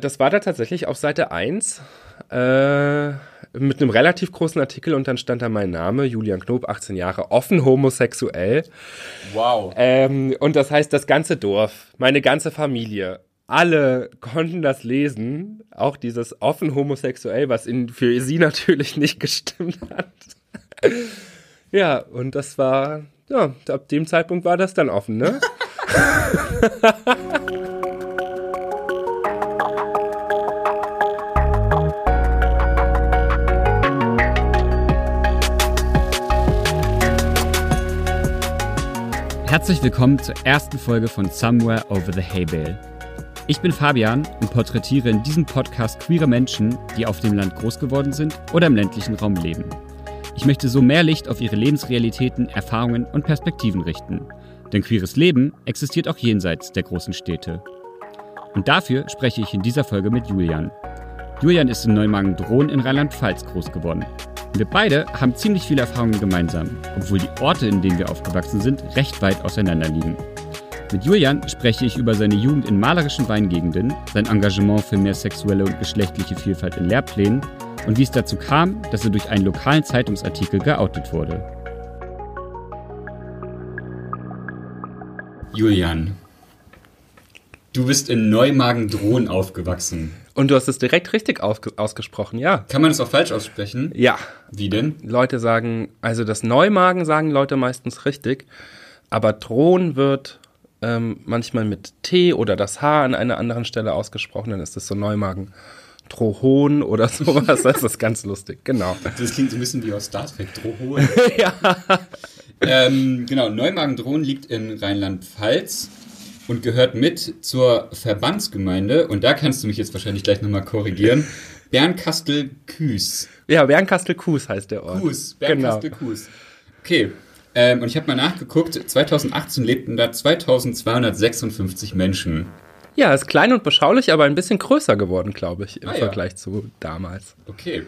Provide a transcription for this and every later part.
Das war da tatsächlich auf Seite 1 äh, mit einem relativ großen Artikel und dann stand da mein Name, Julian Knob, 18 Jahre, offen homosexuell. Wow. Ähm, und das heißt, das ganze Dorf, meine ganze Familie, alle konnten das lesen, auch dieses offen homosexuell, was in, für sie natürlich nicht gestimmt hat. ja, und das war, ja, ab dem Zeitpunkt war das dann offen, ne? Herzlich willkommen zur ersten Folge von Somewhere Over the Hay Bale. Ich bin Fabian und porträtiere in diesem Podcast queere Menschen, die auf dem Land groß geworden sind oder im ländlichen Raum leben. Ich möchte so mehr Licht auf ihre Lebensrealitäten, Erfahrungen und Perspektiven richten. Denn queeres Leben existiert auch jenseits der großen Städte. Und dafür spreche ich in dieser Folge mit Julian. Julian ist in Neumagen-Drohn in Rheinland-Pfalz groß geworden. Wir beide haben ziemlich viele Erfahrungen gemeinsam, obwohl die Orte, in denen wir aufgewachsen sind, recht weit auseinander liegen. Mit Julian spreche ich über seine Jugend in malerischen Weingegenden, sein Engagement für mehr sexuelle und geschlechtliche Vielfalt in Lehrplänen und wie es dazu kam, dass er durch einen lokalen Zeitungsartikel geoutet wurde. Julian, du bist in Neumagen-Drohn aufgewachsen. Und du hast es direkt richtig ausgesprochen, ja. Kann man es auch falsch aussprechen? Ja. Wie denn? Leute sagen, also das Neumagen sagen Leute meistens richtig, aber Drohn wird ähm, manchmal mit T oder das H an einer anderen Stelle ausgesprochen, dann ist das so Neumagen. Drohon oder sowas, das ist ganz lustig, genau. Das klingt so ein bisschen wie aus Star Trek, Drohon. ja. Ähm, genau, Neumagen-Drohn liegt in Rheinland-Pfalz und gehört mit zur Verbandsgemeinde, und da kannst du mich jetzt wahrscheinlich gleich nochmal korrigieren, Bernkastel-Kues. Ja, Bernkastel-Kues heißt der Ort. Kues, Bernkastel-Kues. Genau. Okay, ähm, und ich habe mal nachgeguckt, 2018 lebten da 2256 Menschen. Ja, ist klein und beschaulich, aber ein bisschen größer geworden, glaube ich, im ah, Vergleich ja. zu damals. Okay.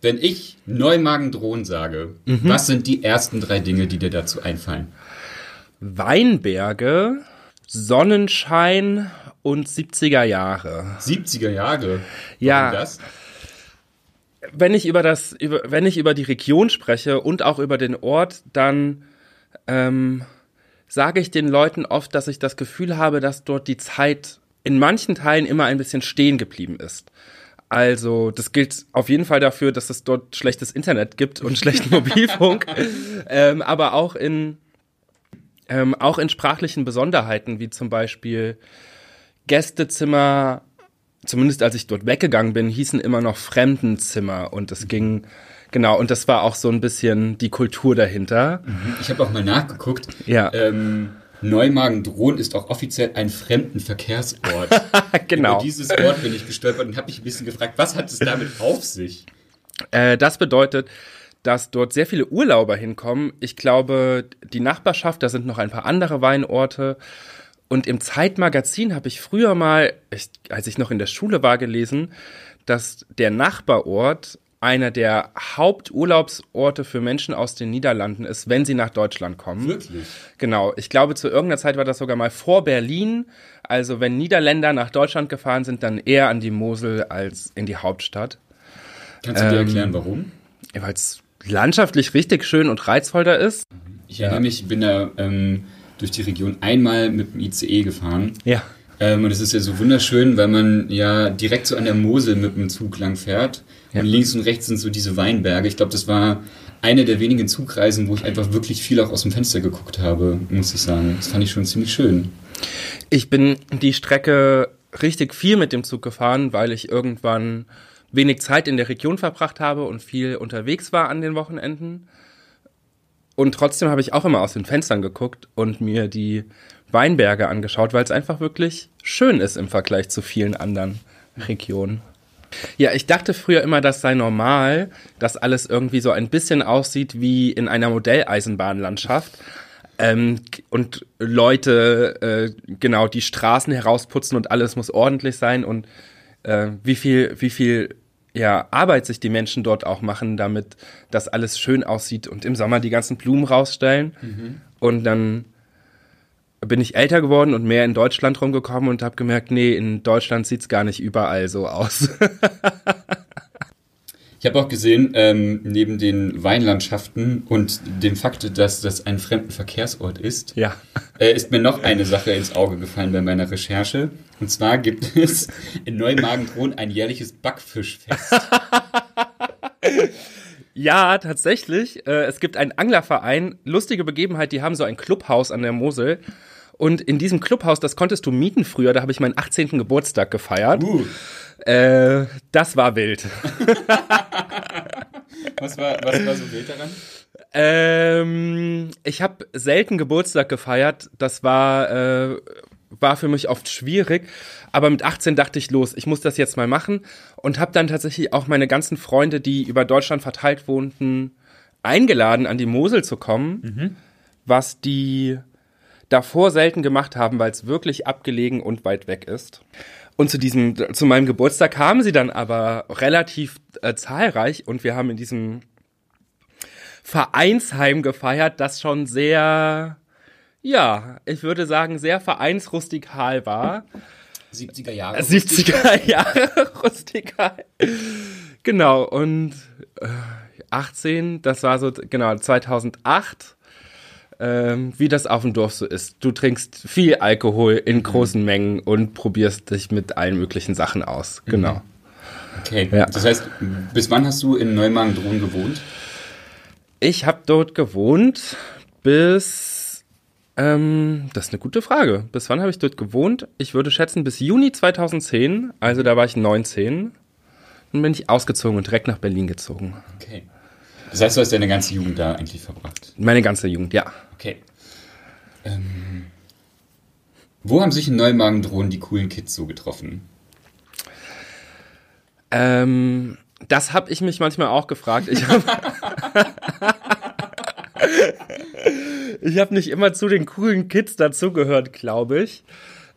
Wenn ich Neumagen-Drohnen sage, mhm. was sind die ersten drei Dinge, die dir dazu einfallen? Weinberge, Sonnenschein und 70er Jahre. 70er Jahre? Warum ja. Das? Wenn ich über das, über, wenn ich über die Region spreche und auch über den Ort, dann ähm, sage ich den Leuten oft, dass ich das Gefühl habe, dass dort die Zeit in manchen Teilen immer ein bisschen stehen geblieben ist. Also, das gilt auf jeden Fall dafür, dass es dort schlechtes Internet gibt und schlechten Mobilfunk, ähm, aber auch in ähm, auch in sprachlichen Besonderheiten, wie zum Beispiel Gästezimmer, zumindest als ich dort weggegangen bin, hießen immer noch Fremdenzimmer und es ging Genau, und das war auch so ein bisschen die Kultur dahinter. Mhm. Ich habe auch mal nachgeguckt. Ja. Ähm, Neumagen-Drohn ist auch offiziell ein Fremdenverkehrsort. genau. Über dieses Wort bin ich gestolpert und habe mich ein bisschen gefragt, was hat es damit auf sich? Äh, das bedeutet, dass dort sehr viele Urlauber hinkommen. Ich glaube, die Nachbarschaft, da sind noch ein paar andere Weinorte. Und im Zeitmagazin habe ich früher mal, als ich noch in der Schule war, gelesen, dass der Nachbarort einer der Haupturlaubsorte für Menschen aus den Niederlanden ist, wenn sie nach Deutschland kommen. Wirklich? Genau. Ich glaube, zu irgendeiner Zeit war das sogar mal vor Berlin. Also wenn Niederländer nach Deutschland gefahren sind, dann eher an die Mosel als in die Hauptstadt. Kannst du dir ähm, erklären, warum? Weil es landschaftlich richtig schön und reizvoll da ist. Ich erinnere mich, ich bin da ähm, durch die Region einmal mit dem ICE gefahren. Ja. Ähm, und es ist ja so wunderschön, weil man ja direkt so an der Mosel mit dem Zug lang fährt. Ja. Und links und rechts sind so diese Weinberge. Ich glaube, das war eine der wenigen Zugreisen, wo ich einfach wirklich viel auch aus dem Fenster geguckt habe, muss ich sagen. Das fand ich schon ziemlich schön. Ich bin die Strecke richtig viel mit dem Zug gefahren, weil ich irgendwann wenig Zeit in der Region verbracht habe und viel unterwegs war an den Wochenenden. Und trotzdem habe ich auch immer aus den Fenstern geguckt und mir die Weinberge angeschaut, weil es einfach wirklich schön ist im Vergleich zu vielen anderen Regionen. Ja, ich dachte früher immer, das sei normal, dass alles irgendwie so ein bisschen aussieht wie in einer Modelleisenbahnlandschaft. Ähm, und Leute äh, genau die Straßen herausputzen und alles muss ordentlich sein und äh, wie viel, wie viel ja, Arbeit sich die Menschen dort auch machen, damit das alles schön aussieht und im Sommer die ganzen Blumen rausstellen. Mhm. Und dann bin ich älter geworden und mehr in Deutschland rumgekommen und habe gemerkt, nee, in Deutschland sieht's gar nicht überall so aus. Ich habe auch gesehen, ähm, neben den Weinlandschaften und dem Fakt, dass das ein Fremdenverkehrsort ist, ja. äh, ist mir noch eine Sache ins Auge gefallen bei meiner Recherche. Und zwar gibt es in Neumagen-Thron ein jährliches Backfischfest. Ja, tatsächlich. Äh, es gibt einen Anglerverein. Lustige Begebenheit, die haben so ein Clubhaus an der Mosel. Und in diesem Clubhaus, das konntest du mieten früher, da habe ich meinen 18. Geburtstag gefeiert. Uh. Äh, das war wild. was, war, was war so wild daran? Ähm, ich habe selten Geburtstag gefeiert. Das war, äh, war für mich oft schwierig. Aber mit 18 dachte ich, los, ich muss das jetzt mal machen. Und habe dann tatsächlich auch meine ganzen Freunde, die über Deutschland verteilt wohnten, eingeladen, an die Mosel zu kommen. Mhm. Was die davor selten gemacht haben, weil es wirklich abgelegen und weit weg ist. Und zu diesem, zu meinem Geburtstag kamen sie dann aber relativ äh, zahlreich und wir haben in diesem Vereinsheim gefeiert, das schon sehr, ja, ich würde sagen, sehr vereinsrustikal war. 70er Jahre. 70er Jahre rustikal. Genau, und äh, 18, das war so, genau, 2008 ähm, wie das auf dem Dorf so ist. Du trinkst viel Alkohol in mhm. großen Mengen und probierst dich mit allen möglichen Sachen aus. Mhm. Genau. Okay, ja. das heißt, bis wann hast du in Neumagen-Drohn gewohnt? Ich habe dort gewohnt bis, ähm, das ist eine gute Frage. Bis wann habe ich dort gewohnt? Ich würde schätzen bis Juni 2010, also da war ich 19. Dann bin ich ausgezogen und direkt nach Berlin gezogen. Okay. Das heißt, du hast deine ganze Jugend da eigentlich verbracht? Meine ganze Jugend, ja. Okay. Ähm, wo haben sich in Neumagen-Drohnen die coolen Kids so getroffen? Ähm, das habe ich mich manchmal auch gefragt. Ich habe ich hab nicht immer zu den coolen Kids dazugehört, glaube ich.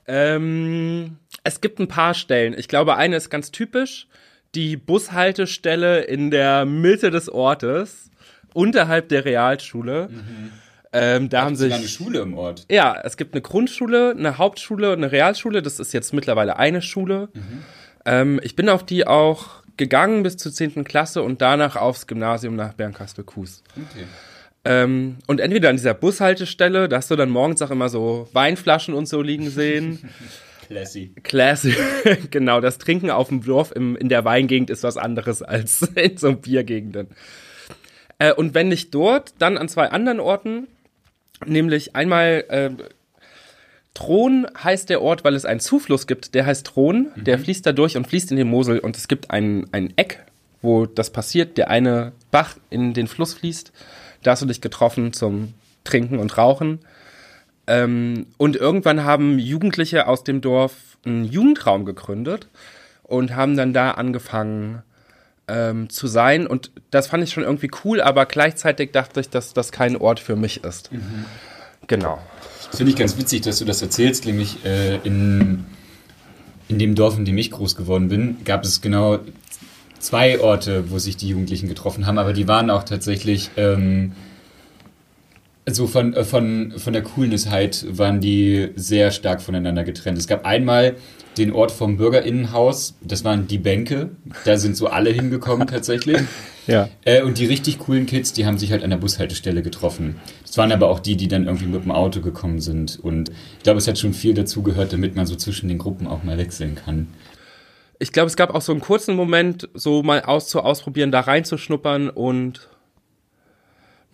Ähm, es gibt ein paar Stellen. Ich glaube, eine ist ganz typisch die Bushaltestelle in der Mitte des Ortes, unterhalb der Realschule. Mhm. Ähm, da haben sich eine Schule im Ort. Ja, es gibt eine Grundschule, eine Hauptschule und eine Realschule. Das ist jetzt mittlerweile eine Schule. Mhm. Ähm, ich bin auf die auch gegangen bis zur 10. Klasse und danach aufs Gymnasium nach Bernkastel-Kues. Okay. Ähm, und entweder an dieser Bushaltestelle, da hast du dann morgens auch immer so Weinflaschen und so liegen sehen. Classy. Classy. genau, das Trinken auf dem Dorf im, in der Weingegend ist was anderes als in so Biergegenden. Äh, und wenn nicht dort, dann an zwei anderen Orten, nämlich einmal äh, Thron heißt der Ort, weil es einen Zufluss gibt, der heißt Thron, mhm. der fließt da durch und fließt in den Mosel und es gibt ein, ein Eck, wo das passiert, der eine Bach in den Fluss fließt. Da hast du dich getroffen zum Trinken und Rauchen. Ähm, und irgendwann haben Jugendliche aus dem Dorf einen Jugendraum gegründet und haben dann da angefangen ähm, zu sein. Und das fand ich schon irgendwie cool, aber gleichzeitig dachte ich, dass das kein Ort für mich ist. Mhm. Genau. Das finde ich ganz witzig, dass du das erzählst, nämlich äh, in, in dem Dorf, in dem ich groß geworden bin, gab es genau zwei Orte, wo sich die Jugendlichen getroffen haben, aber die waren auch tatsächlich ähm, also von, äh, von, von der Coolnessheit waren die sehr stark voneinander getrennt. Es gab einmal den Ort vom Bürgerinnenhaus, das waren die Bänke, da sind so alle hingekommen tatsächlich. Ja. Äh, und die richtig coolen Kids, die haben sich halt an der Bushaltestelle getroffen. Das waren aber auch die, die dann irgendwie mit dem Auto gekommen sind. Und ich glaube, es hat schon viel dazu gehört, damit man so zwischen den Gruppen auch mal wechseln kann. Ich glaube, es gab auch so einen kurzen Moment, so mal aus zu ausprobieren, da reinzuschnuppern und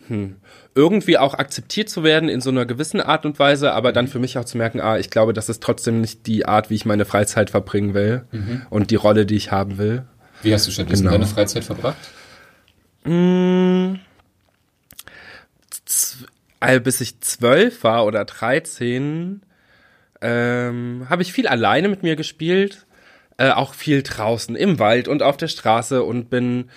hm, irgendwie auch akzeptiert zu werden in so einer gewissen Art und Weise, aber dann für mich auch zu merken, ah, ich glaube, das ist trotzdem nicht die Art, wie ich meine Freizeit verbringen will mhm. und die Rolle, die ich haben will. Wie hast du stattdessen genau. deine Freizeit verbracht? Mmh, bis ich zwölf war oder dreizehn, ähm, habe ich viel alleine mit mir gespielt, äh, auch viel draußen im Wald und auf der Straße und bin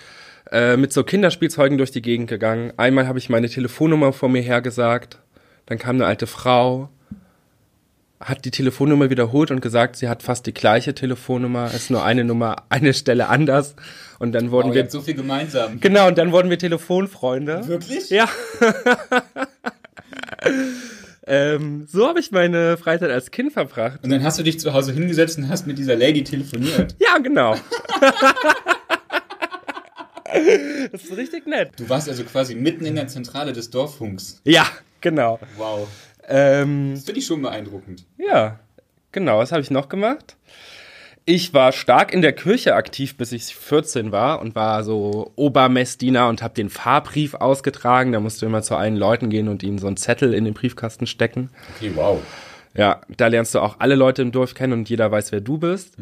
äh, mit so Kinderspielzeugen durch die Gegend gegangen. Einmal habe ich meine Telefonnummer vor mir hergesagt. Dann kam eine alte Frau, hat die Telefonnummer wiederholt und gesagt, sie hat fast die gleiche Telefonnummer, ist nur eine Nummer, eine Stelle anders. Und dann wurden oh, wir. so viel gemeinsam. Genau, und dann wurden wir Telefonfreunde. Wirklich? Ja. Ähm, so habe ich meine Freizeit als Kind verbracht. Und dann hast du dich zu Hause hingesetzt und hast mit dieser Lady telefoniert. Ja, genau. das ist richtig nett. Du warst also quasi mitten in der Zentrale des Dorffunks. Ja, genau. Wow. Ähm, Das finde ich schon beeindruckend. ja, genau. Was habe ich noch gemacht? Ich war stark in der Kirche aktiv, bis ich 14 war und war so Obermessdiener und habe den Fahrbrief ausgetragen. Da musst du immer zu allen Leuten gehen und ihnen so einen Zettel in den Briefkasten stecken. Okay, wow. Ja, da lernst du auch alle Leute im Dorf kennen und jeder weiß, wer du bist.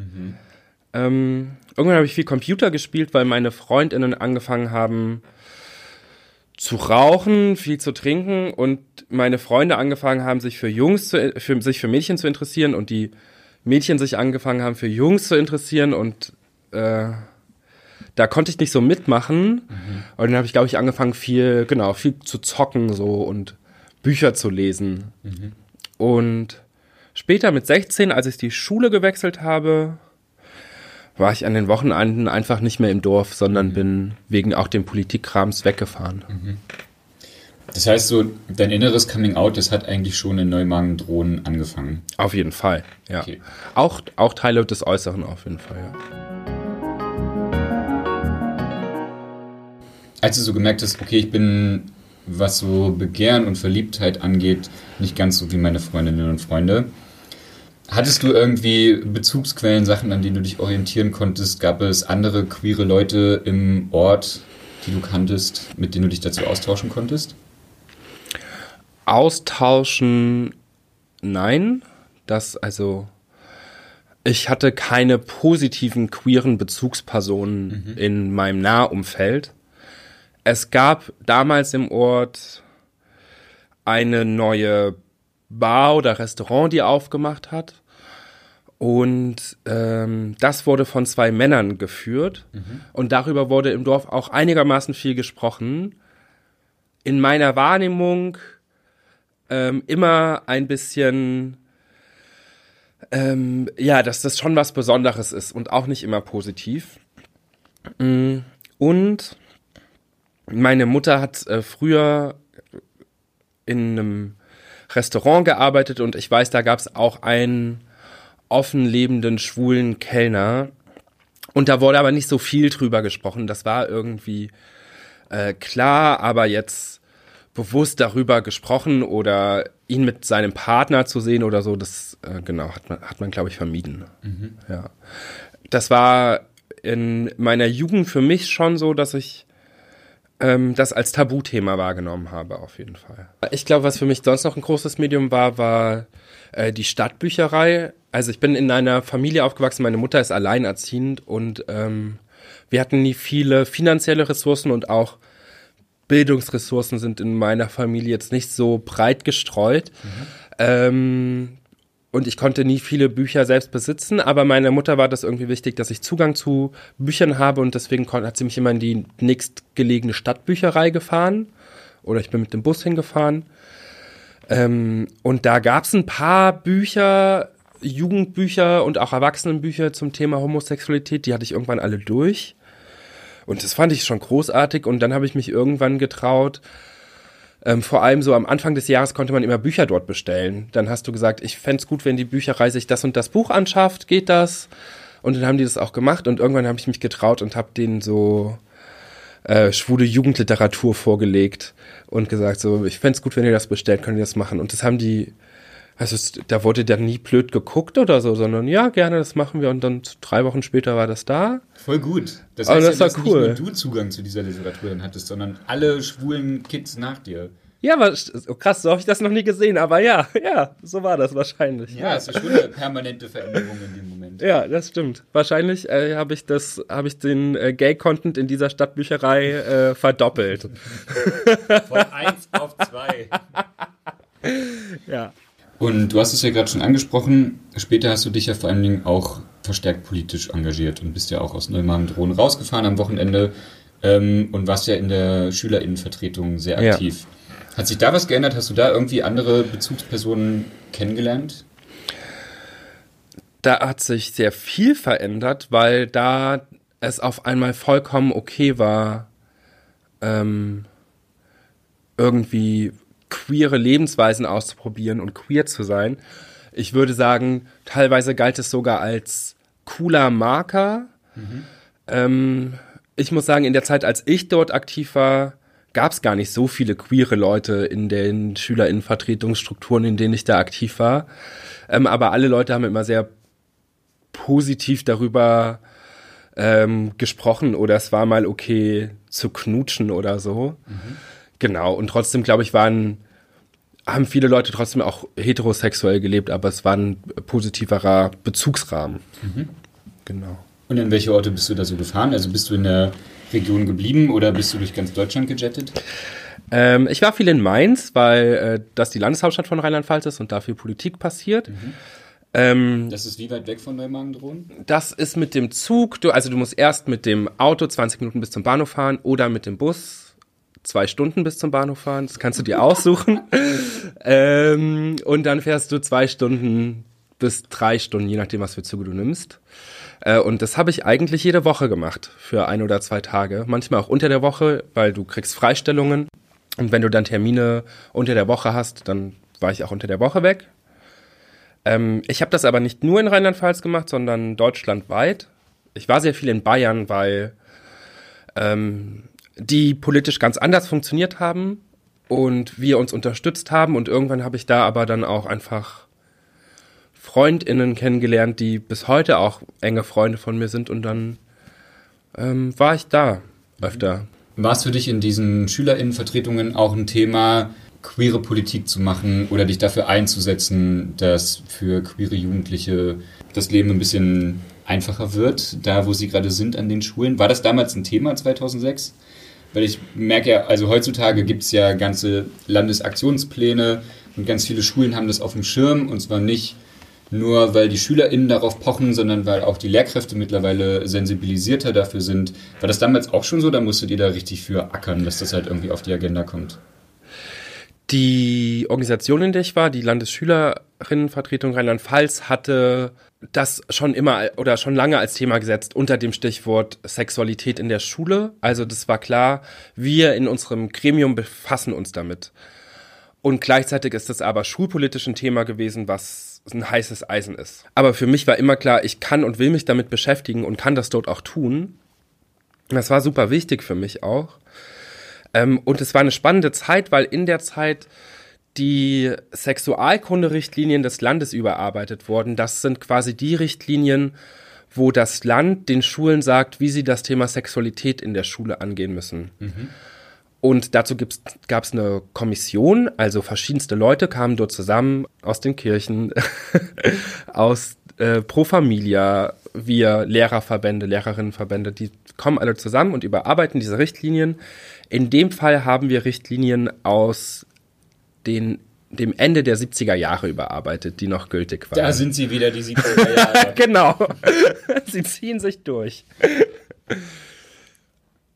Ähm, irgendwann habe ich viel Computer gespielt, weil meine Freundinnen angefangen haben zu rauchen, viel zu trinken und meine Freunde angefangen haben, sich für Jungs zu, für, sich für Mädchen zu interessieren und die Mädchen sich angefangen haben, für Jungs zu interessieren und äh, da konnte ich nicht so mitmachen. Und dann habe ich, glaube ich, angefangen, viel, genau, viel zu zocken so und Bücher zu lesen. Und später mit 16, als ich die Schule gewechselt habe, war ich an den Wochenenden einfach nicht mehr im Dorf, sondern bin wegen auch dem Politikkrams weggefahren. Das heißt so, dein inneres Coming Out, das hat eigentlich schon in Neumagen-Drohnen angefangen. Auf jeden Fall, ja. Okay. Auch, auch Teile des Äußeren auf jeden Fall, ja. Als du so gemerkt hast, okay, ich bin, was so Begehren und Verliebtheit angeht, nicht ganz so wie meine Freundinnen und Freunde. Hattest du irgendwie Bezugsquellen, Sachen, an denen du dich orientieren konntest? Gab es andere queere Leute im Ort, die du kanntest, mit denen du dich dazu austauschen konntest? Austauschen, nein. Das, also, ich hatte keine positiven queeren Bezugspersonen in meinem Nahumfeld. Es gab damals im Ort eine neue Bar oder Restaurant, die aufgemacht hat. Und ähm, das wurde von zwei Männern geführt. Und darüber wurde im Dorf auch einigermaßen viel gesprochen. In meiner Wahrnehmung ähm, immer ein bisschen, ähm, ja, dass das schon was Besonderes ist und auch nicht immer positiv. Mm, Und meine Mutter hat äh, früher in einem Restaurant gearbeitet und ich weiß, da gab es auch einen offen lebenden schwulen Kellner. Und da wurde aber nicht so viel drüber gesprochen. Das war irgendwie äh, klar, aber jetzt bewusst darüber gesprochen oder ihn mit seinem Partner zu sehen oder so, das äh, genau hat man, hat man glaube ich vermieden. Ja, das war in meiner Jugend für mich schon so, dass ich ähm, das als Tabuthema wahrgenommen habe, auf jeden Fall. Ich glaube, was für mich sonst noch ein großes Medium war, war äh, die Stadtbücherei. Also ich bin in einer Familie aufgewachsen, meine Mutter ist alleinerziehend und ähm, wir hatten nie viele finanzielle Ressourcen und auch Bildungsressourcen sind in meiner Familie jetzt nicht so breit gestreut. Ähm, und ich konnte nie viele Bücher selbst besitzen, aber meiner Mutter war das irgendwie wichtig, dass ich Zugang zu Büchern habe und deswegen hat sie mich immer in die nächstgelegene Stadtbücherei gefahren oder ich bin mit dem Bus hingefahren. Ähm, und da gab es ein paar Bücher, Jugendbücher und auch Erwachsenenbücher zum Thema Homosexualität, die hatte ich irgendwann alle durch. Und das fand ich schon großartig und dann habe ich mich irgendwann getraut, ähm, vor allem so am Anfang des Jahres konnte man immer Bücher dort bestellen. Dann hast du gesagt, ich fänd's gut, wenn die Bücherei sich das und das Buch anschafft, geht das? Und dann haben die das auch gemacht und irgendwann habe ich mich getraut und habe denen so äh, schwule Jugendliteratur vorgelegt und gesagt, so, ich fänd's gut, wenn ihr das bestellt, könnt ihr das machen. Und das haben die, also da wurde dann nie blöd geguckt oder so, sondern ja, gerne, das machen wir. Und dann drei Wochen später war das da. Voll gut. Das Aber heißt das ja, war dass cool. nicht nur du Zugang zu dieser Literatur dann hattest, sondern alle schwulen Kids nach dir. Ja, oh, krass, so habe ich das noch nie gesehen, aber ja, ja, so war das wahrscheinlich. Ja, es ist schon eine permanente Veränderung in dem Moment. Ja, das stimmt. Wahrscheinlich äh, habe ich das, habe ich den äh, Gay-Content in dieser Stadtbücherei äh, verdoppelt. Von eins auf zwei. Ja. Und du hast es ja gerade schon angesprochen, später hast du dich ja vor allen Dingen auch verstärkt politisch engagiert und bist ja auch aus Neumagen-Drohnen rausgefahren am Wochenende ähm, und warst ja in der Schülerinnenvertretung sehr Ja. aktiv. Hat sich da was geändert? Hast du da irgendwie andere Bezugspersonen kennengelernt? Da hat sich sehr viel verändert, weil da es auf einmal vollkommen okay war, ähm, irgendwie queere Lebensweisen auszuprobieren und queer zu sein. Ich würde sagen, teilweise galt es sogar als cooler Marker. Mhm. Ähm, ich muss sagen, in der Zeit, als ich dort aktiv war, gab es gar nicht so viele queere Leute in den Schülerinnenvertretungsstrukturen, in denen ich da aktiv war. Ähm, aber alle Leute haben immer sehr positiv darüber ähm, gesprochen oder es war mal okay zu knutschen oder so. Mhm. Genau. Und trotzdem, glaube ich, waren, haben viele Leute trotzdem auch heterosexuell gelebt, aber es war ein positiverer Bezugsrahmen. Mhm. Genau. Und in welche Orte bist du da so gefahren? Also bist du in der Region geblieben oder bist du durch ganz Deutschland gejettet? Ähm, ich war viel in Mainz, weil äh, das die Landeshauptstadt von Rheinland-Pfalz ist und dafür Politik passiert. Mhm. Ähm, das ist wie weit weg von Neumagen-Drohnen? Das ist mit dem Zug, du, also du musst erst mit dem Auto 20 Minuten bis zum Bahnhof fahren oder mit dem Bus zwei Stunden bis zum Bahnhof fahren. Das kannst du dir aussuchen. ähm, und dann fährst du zwei Stunden bis drei Stunden, je nachdem, was für Züge du nimmst. Äh, und das habe ich eigentlich jede Woche gemacht für ein oder zwei Tage. Manchmal auch unter der Woche, weil du kriegst Freistellungen. Und wenn du dann Termine unter der Woche hast, dann war ich auch unter der Woche weg. Ähm, ich habe das aber nicht nur in Rheinland-Pfalz gemacht, sondern deutschlandweit. Ich war sehr viel in Bayern, weil ähm, die politisch ganz anders funktioniert haben und wir uns unterstützt haben. Und irgendwann habe ich da aber dann auch einfach FreundInnen kennengelernt, die bis heute auch enge Freunde von mir sind. Und dann ähm, war ich da öfter. War es für dich in diesen SchülerInnenvertretungen auch ein Thema, queere Politik zu machen oder dich dafür einzusetzen, dass für queere Jugendliche das Leben ein bisschen einfacher wird, da wo sie gerade sind an den Schulen. War das damals ein Thema 2006? Weil ich merke ja, also heutzutage gibt es ja ganze Landesaktionspläne und ganz viele Schulen haben das auf dem Schirm und zwar nicht nur, weil die SchülerInnen darauf pochen, sondern weil auch die Lehrkräfte mittlerweile sensibilisierter dafür sind. War das damals auch schon so? Da musstet ihr da richtig für ackern, dass das halt irgendwie auf die Agenda kommt? Die Organisation, in der ich war, die Landesschülerinnenvertretung Rheinland-Pfalz, hatte das schon immer oder schon lange als Thema gesetzt unter dem Stichwort Sexualität in der Schule. Also das war klar, wir in unserem Gremium befassen uns damit. Und gleichzeitig ist das aber schulpolitisch ein Thema gewesen, was ein heißes Eisen ist. Aber für mich war immer klar, ich kann und will mich damit beschäftigen und kann das dort auch tun. Das war super wichtig für mich auch. Ähm, und es war eine spannende Zeit, weil in der Zeit die Sexualkunde-Richtlinien des Landes überarbeitet wurden. Das sind quasi die Richtlinien, wo das Land den Schulen sagt, wie sie das Thema Sexualität in der Schule angehen müssen. Mhm. Und dazu gab es eine Kommission, also verschiedenste Leute kamen dort zusammen aus den Kirchen, aus äh, Pro Familia, wir Lehrerverbände, Lehrerinnenverbände, die kommen alle zusammen und überarbeiten diese Richtlinien. In dem Fall haben wir Richtlinien aus den, dem Ende der 70er Jahre überarbeitet, die noch gültig waren. Da sind sie wieder, die 70er Jahre. genau. sie ziehen sich durch.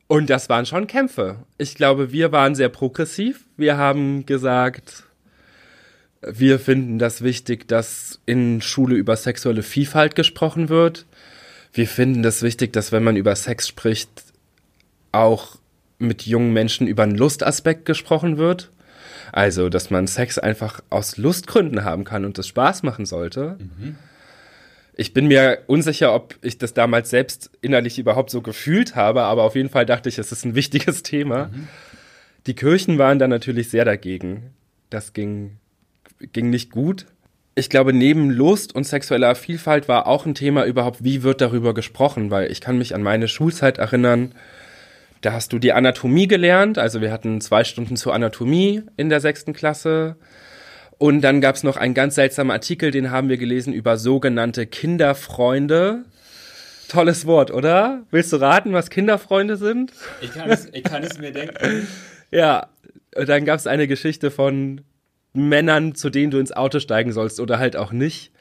Und das waren schon Kämpfe. Ich glaube, wir waren sehr progressiv. Wir haben gesagt, wir finden das wichtig, dass in Schule über sexuelle Vielfalt gesprochen wird. Wir finden das wichtig, dass wenn man über Sex spricht, auch mit jungen Menschen über einen Lustaspekt gesprochen wird. Also, dass man Sex einfach aus Lustgründen haben kann und das Spaß machen sollte. Mhm. Ich bin mir unsicher, ob ich das damals selbst innerlich überhaupt so gefühlt habe, aber auf jeden Fall dachte ich, es ist ein wichtiges Thema. Mhm. Die Kirchen waren da natürlich sehr dagegen. Das ging, ging nicht gut. Ich glaube, neben Lust und sexueller Vielfalt war auch ein Thema überhaupt, wie wird darüber gesprochen, weil ich kann mich an meine Schulzeit erinnern, da hast du die Anatomie gelernt. Also wir hatten zwei Stunden zur Anatomie in der sechsten Klasse. Und dann gab es noch einen ganz seltsamen Artikel, den haben wir gelesen über sogenannte Kinderfreunde. Tolles Wort, oder? Willst du raten, was Kinderfreunde sind? Ich kann es, ich kann es mir denken. ja, dann gab es eine Geschichte von Männern, zu denen du ins Auto steigen sollst oder halt auch nicht.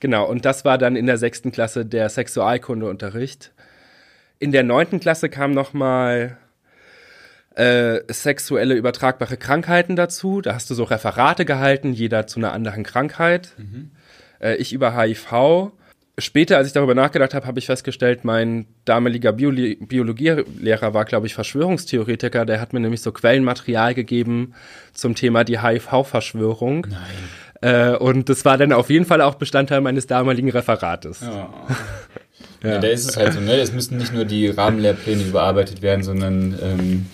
Genau, und das war dann in der sechsten Klasse der Sexualkundeunterricht. In der neunten Klasse kam nochmal äh, sexuelle übertragbare Krankheiten dazu. Da hast du so Referate gehalten, jeder zu einer anderen Krankheit. Mhm. Äh, ich über HIV. später, als ich darüber nachgedacht habe, habe ich festgestellt, mein damaliger Bioli Biologielehrer war, glaube ich, Verschwörungstheoretiker. Der hat mir nämlich so Quellenmaterial gegeben zum Thema die HIV-Verschwörung. Nein. Äh, und das war dann auf jeden Fall auch Bestandteil meines damaligen Referates. Ja. ja. ja da ist es halt so, ne? Es müssen nicht nur die Rahmenlehrpläne überarbeitet werden, sondern ähm,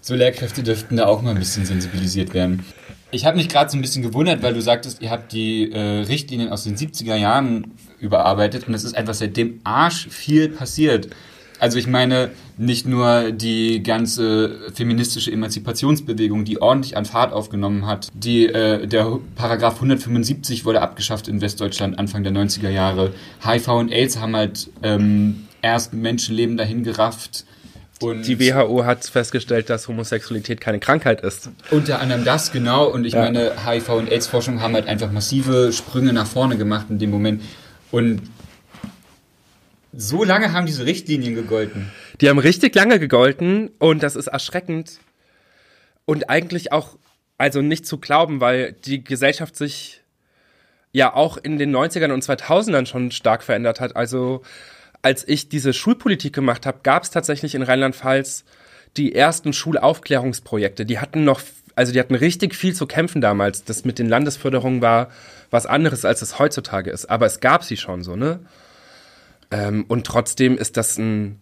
so Lehrkräfte dürften da auch mal ein bisschen sensibilisiert werden. Ich habe mich gerade so ein bisschen gewundert, weil du sagtest, ihr habt die äh, Richtlinien aus den 70er Jahren überarbeitet und es ist einfach seitdem arsch viel passiert. Also ich meine, nicht nur die ganze feministische Emanzipationsbewegung, die ordentlich an Fahrt aufgenommen hat. Die, äh, der Paragraph 175 wurde abgeschafft in Westdeutschland Anfang der 90er Jahre. HIV und AIDS haben halt ähm, erst Menschenleben dahin gerafft. Und die WHO hat festgestellt, dass Homosexualität keine Krankheit ist. Unter anderem das, genau. Und ich ja. meine, HIV- und AIDS-Forschung haben halt einfach massive Sprünge nach vorne gemacht in dem Moment. Und so lange haben diese Richtlinien gegolten. Die haben richtig lange gegolten und das ist erschreckend. Und eigentlich auch, also nicht zu glauben, weil die Gesellschaft sich ja auch in den 90ern und 2000ern schon stark verändert hat. Also als ich diese Schulpolitik gemacht habe, gab es tatsächlich in Rheinland-Pfalz die ersten Schulaufklärungsprojekte. Die hatten noch, also die hatten richtig viel zu kämpfen damals. Das mit den Landesförderungen war was anderes, als es heutzutage ist. Aber es gab sie schon so, ne? Ähm, und trotzdem ist das ein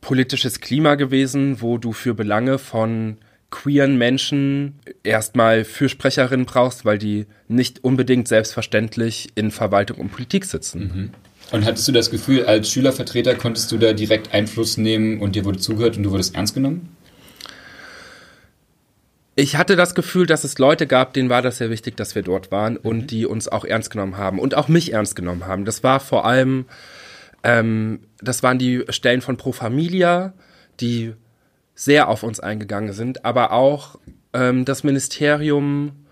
politisches Klima gewesen, wo du für Belange von queeren Menschen erstmal Fürsprecherinnen brauchst, weil die nicht unbedingt selbstverständlich in Verwaltung und Politik sitzen. Mhm. Und hattest du das Gefühl, als Schülervertreter konntest du da direkt Einfluss nehmen und dir wurde zugehört und du wurdest ernst genommen? Ich hatte das Gefühl, dass es Leute gab, denen war das sehr wichtig, dass wir dort waren und mhm. die uns auch ernst genommen haben und auch mich ernst genommen haben. Das war vor allem, ähm, das waren die Stellen von Pro Familia, die sehr auf uns eingegangen sind, aber auch ähm, das Ministerium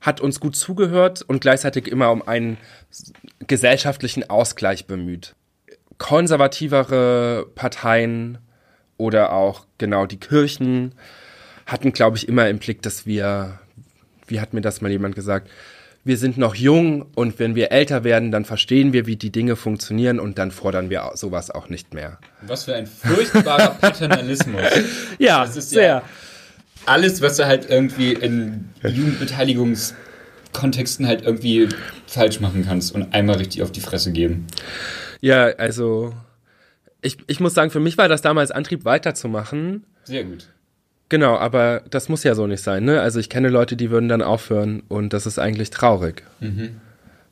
hat uns gut zugehört und gleichzeitig immer um einen gesellschaftlichen Ausgleich bemüht. Konservativere Parteien oder auch genau die Kirchen hatten, glaube ich, immer im Blick, dass wir, wie hat mir das mal jemand gesagt, wir sind noch jung und wenn wir älter werden, dann verstehen wir, wie die Dinge funktionieren und dann fordern wir sowas auch nicht mehr. Was für ein furchtbarer Paternalismus. ja, das ist sehr. Ja alles, was du halt irgendwie in Jugendbeteiligungskontexten halt irgendwie falsch machen kannst und einmal richtig auf die Fresse geben. Ja, also ich, ich muss sagen, für mich war das damals Antrieb weiterzumachen. Sehr gut. Genau, aber das muss ja so nicht sein, ne? Also ich kenne Leute, die würden dann aufhören und das ist eigentlich traurig. Mhm.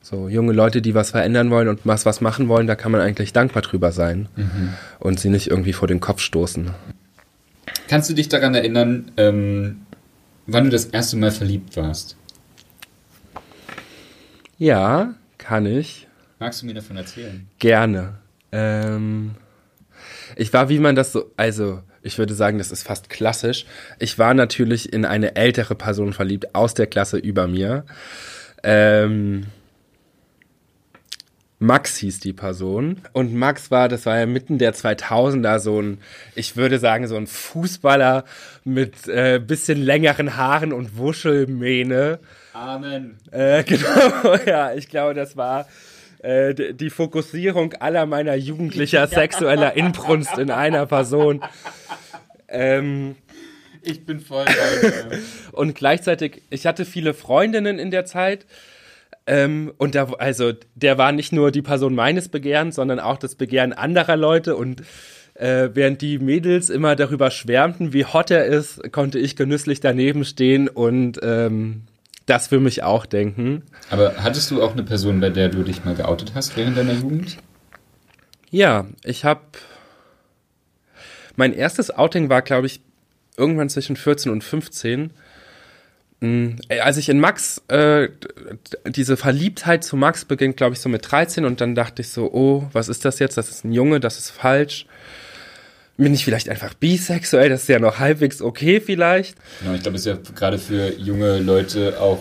So junge Leute, die was verändern wollen und was was machen wollen, da kann man eigentlich dankbar drüber sein mhm. und sie nicht irgendwie vor den Kopf stoßen. Kannst du dich daran erinnern, ähm, wann du das erste Mal verliebt warst? Ja, kann ich. Magst du mir davon erzählen? Gerne. Ähm, ich war, wie man das so, also ich würde sagen, das ist fast klassisch. Ich war natürlich in eine ältere Person verliebt aus der Klasse über mir. Ähm, Max hieß die Person. Und Max war, das war ja mitten der 2000er, so ein, ich würde sagen, so ein Fußballer mit äh, bisschen längeren Haaren und Wuschelmähne. Amen. Äh, genau, ja, ich glaube, das war äh, die Fokussierung aller meiner jugendlicher sexueller Inbrunst in einer Person. Ähm, ich bin voll Und gleichzeitig, ich hatte viele Freundinnen in der Zeit ähm, und da, also, der war nicht nur die Person meines Begehrens, sondern auch das Begehren anderer Leute und äh, während die Mädels immer darüber schwärmten, wie hot er ist, konnte ich genüsslich daneben stehen und ähm, das für mich auch denken. Aber hattest du auch eine Person, bei der du dich mal geoutet hast während deiner Jugend? Ja, ich habe mein erstes Outing war, glaube ich, irgendwann zwischen 14 und 15. Mm, als ich in Max, äh, diese Verliebtheit zu Max beginnt, glaube ich, so mit 13 und dann dachte ich so, oh, was ist das jetzt? Das ist ein Junge, das ist falsch. Bin ich vielleicht einfach bisexuell? Das ist ja noch halbwegs okay vielleicht. Genau, ich glaube, es ist ja gerade für junge Leute auch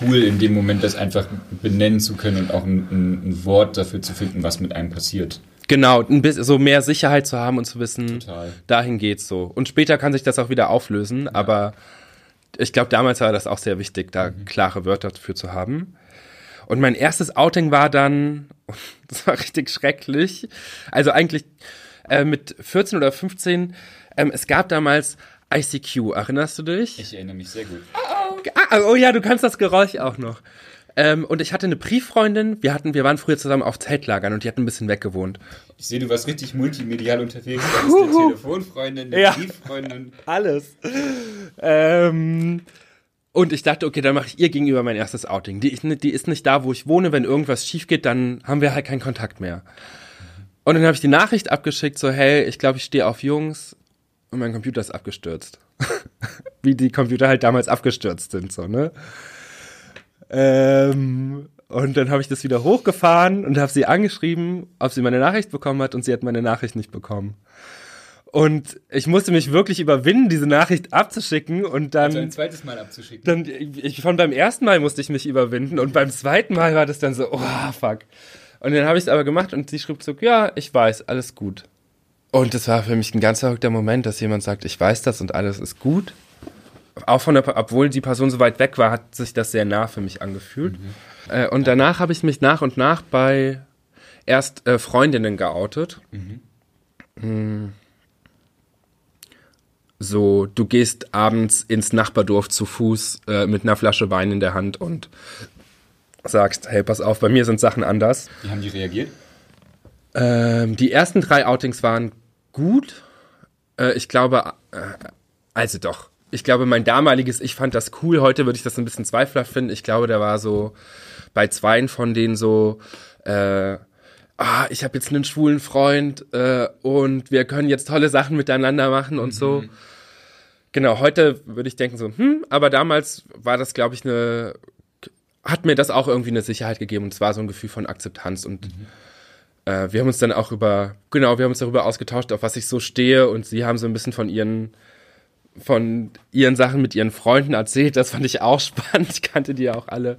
cool, in dem Moment das einfach benennen zu können und auch ein, ein, Wort dafür zu finden, was mit einem passiert. Genau, ein bisschen so mehr Sicherheit zu haben und zu wissen, Total. dahin geht's so. Und später kann sich das auch wieder auflösen, ja. aber ich glaube, damals war das auch sehr wichtig, da mhm. klare Wörter dafür zu haben. Und mein erstes Outing war dann, das war richtig schrecklich. Also eigentlich äh, mit 14 oder 15, ähm, es gab damals ICQ, erinnerst du dich? Ich erinnere mich sehr gut. Ah, oh ja, du kannst das Geräusch auch noch. Ähm, und ich hatte eine Brieffreundin, wir hatten, wir waren früher zusammen auf Zeltlagern und die hat ein bisschen weggewohnt. Ich sehe, du warst richtig multimedial unterwegs. Du hattest eine Telefonfreundin, eine Ja. Brieffreundin. Alles. Ähm, und ich dachte, okay, dann mache ich ihr gegenüber mein erstes Outing. Die, ist nicht- die ist nicht da, wo ich wohne. Wenn irgendwas schief geht, dann haben wir halt keinen Kontakt mehr. Und dann habe ich die Nachricht abgeschickt, so, hey, ich glaube, ich stehe auf Jungs und mein Computer ist abgestürzt. Wie die Computer halt damals abgestürzt sind, so, ne? Ähm, und dann habe ich das wieder hochgefahren und habe sie angeschrieben, ob sie meine Nachricht bekommen hat und sie hat meine Nachricht nicht bekommen. Und ich musste mich wirklich überwinden, diese Nachricht abzuschicken und dann, Also ein zweites Mal abzuschicken. dann ich, schon beim ersten Mal musste ich mich überwinden und beim zweiten Mal war das dann so, oh fuck. Und dann habe ich es aber gemacht und sie schrieb so, ja, ich weiß, alles gut. Und das war für mich ein ganz verrückter Moment, dass jemand sagt, ich weiß das und alles ist gut. Auch von der, obwohl die Person so weit weg war, hat sich das sehr nah für mich angefühlt. Äh, und danach habe ich mich nach und nach bei erst äh, Freundinnen geoutet. Mm. So, du gehst abends ins Nachbardorf zu Fuß äh, mit einer Flasche Wein in der Hand und sagst, hey, pass auf, bei mir sind Sachen anders. Wie haben die reagiert? Ähm, die ersten drei Outings waren gut. Äh, ich glaube, äh, also doch. Ich glaube, mein damaliges, ich fand das cool. Heute würde ich das ein bisschen zweifelhaft finden. Ich glaube, da war so bei zweien von denen so, äh, ah, ich habe jetzt einen schwulen Freund äh, und wir können jetzt tolle Sachen miteinander machen und so. Genau, heute würde ich denken so, hm, aber damals war das, glaube ich, eine, hat mir das auch irgendwie eine Sicherheit gegeben und es war so ein Gefühl von Akzeptanz und äh, wir haben uns dann auch über, genau, wir haben uns darüber ausgetauscht, auf was ich so stehe und sie haben so ein bisschen von ihren, von ihren Sachen mit ihren Freunden erzählt. Das fand ich auch spannend. Ich kannte die ja auch alle.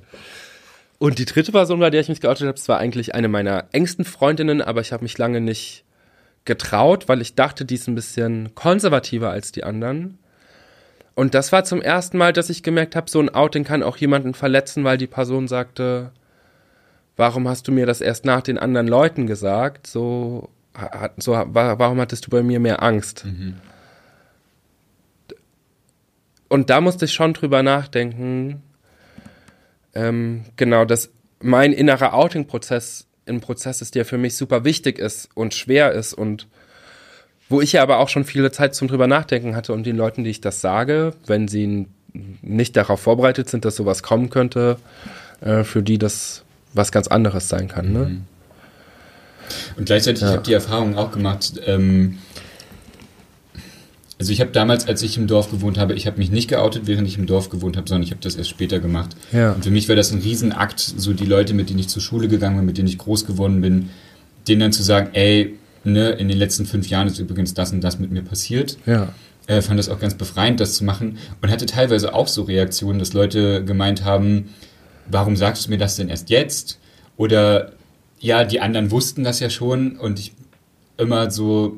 Und die dritte Person, bei der ich mich geoutet habe, war eigentlich eine meiner engsten Freundinnen, aber ich habe mich lange nicht getraut, weil ich dachte, die ist ein bisschen konservativer als die anderen. Und das war zum ersten Mal, dass ich gemerkt habe, so ein Outing kann auch jemanden verletzen, weil die Person sagte, warum hast du mir das erst nach den anderen Leuten gesagt? So, so wa- warum hattest du bei mir mehr Angst? Und da musste ich schon drüber nachdenken, ähm, genau, dass mein innerer Outing-Prozess ein Prozess ist, der für mich super wichtig ist und schwer ist und wo ich ja aber auch schon viele Zeit zum drüber nachdenken hatte und den Leuten, die ich das sage, wenn sie nicht darauf vorbereitet sind, dass sowas kommen könnte, äh, für die das was ganz anderes sein kann. Ne? Und gleichzeitig, ich habe die Erfahrung auch gemacht, ähm, also ich habe damals, als ich im Dorf gewohnt habe, ich habe mich nicht geoutet, während ich im Dorf gewohnt habe, sondern ich habe das erst später gemacht. Ja. Und für mich war das ein Riesenakt, so die Leute, mit denen ich zur Schule gegangen bin, mit denen ich groß geworden bin, denen dann zu sagen, ey, ne, in den letzten fünf Jahren ist übrigens das und das mit mir passiert. Ja. äh, fand das auch ganz befreiend, das zu machen und hatte teilweise auch so Reaktionen, dass Leute gemeint haben, warum sagst du mir das denn erst jetzt? Oder ja, die anderen wussten das ja schon und ich immer so